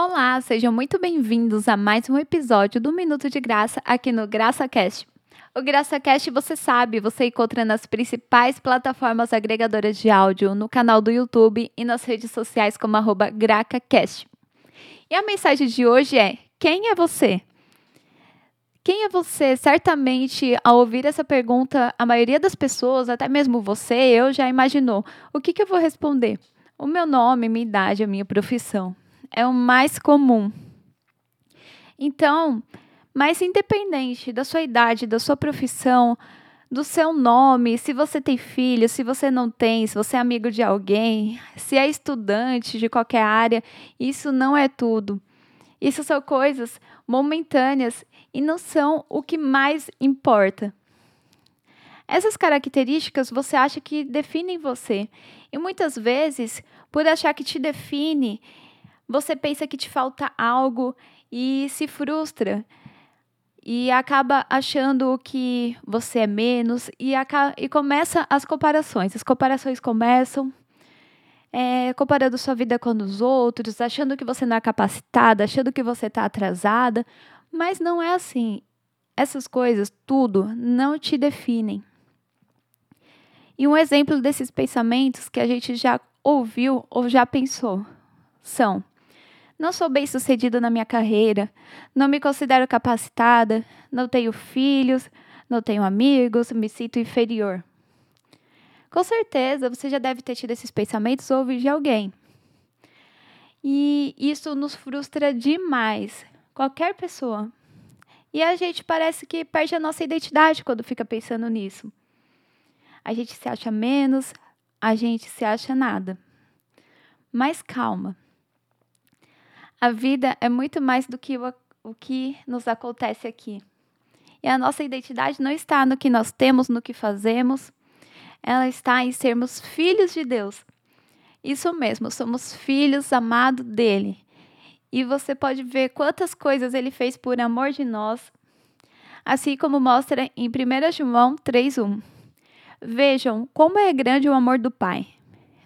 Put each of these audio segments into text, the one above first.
Olá, sejam muito bem-vindos a mais um episódio do Minuto de Graça aqui no GraçaCast. O GraçaCast, você sabe, você encontra nas principais plataformas agregadoras de áudio, no canal do YouTube e nas redes sociais como arroba GracaCast. E a mensagem de hoje é: quem é você? Quem é você? Certamente, ao ouvir essa pergunta, a maioria das pessoas, até mesmo você, eu já imaginou. O que, que eu vou responder? O meu nome, minha idade, a minha profissão. É o mais comum. Então, mas independente da sua idade, da sua profissão, do seu nome, se você tem filho, se você não tem, se você é amigo de alguém, se é estudante de qualquer área, isso não é tudo. Isso são coisas momentâneas e não são o que mais importa. Essas características você acha que definem você. E muitas vezes, por achar que te define, você pensa que te falta algo e se frustra. E acaba achando que você é menos e, acaba, e começa as comparações. As comparações começam é, comparando sua vida com os outros, achando que você não é capacitada, achando que você está atrasada, mas não é assim. Essas coisas, tudo, não te definem. E um exemplo desses pensamentos que a gente já ouviu ou já pensou são: não sou bem sucedida na minha carreira, não me considero capacitada, não tenho filhos, não tenho amigos, me sinto inferior. Com certeza você já deve ter tido esses pensamentos ou ouvir de alguém. E isso nos frustra demais, qualquer pessoa. E a gente parece que perde a nossa identidade quando fica pensando nisso. A gente se acha menos, a gente se acha nada. Mas calma. A vida é muito mais do que o, o que nos acontece aqui. E a nossa identidade não está no que nós temos, no que fazemos, ela está em sermos filhos de Deus. Isso mesmo, somos filhos amados dele. E você pode ver quantas coisas ele fez por amor de nós, assim como mostra em 1 João 3:1. Vejam como é grande o amor do Pai.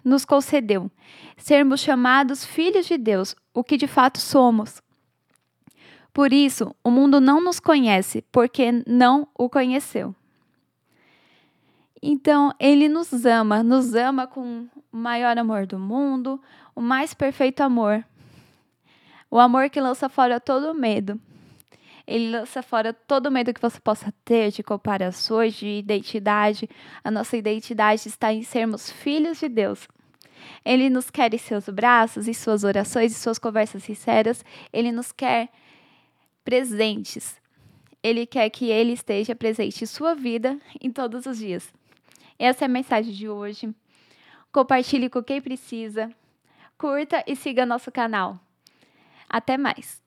Nos concedeu sermos chamados filhos de Deus, o que de fato somos. Por isso, o mundo não nos conhece, porque não o conheceu. Então, ele nos ama, nos ama com o maior amor do mundo, o mais perfeito amor. O amor que lança fora todo medo. Ele lança fora todo medo que você possa ter de comparações, de identidade. A nossa identidade está em sermos filhos de Deus. Ele nos quer em seus braços, em suas orações, em suas conversas sinceras. Ele nos quer presentes. Ele quer que ele esteja presente em sua vida em todos os dias. Essa é a mensagem de hoje. Compartilhe com quem precisa. Curta e siga nosso canal. Até mais!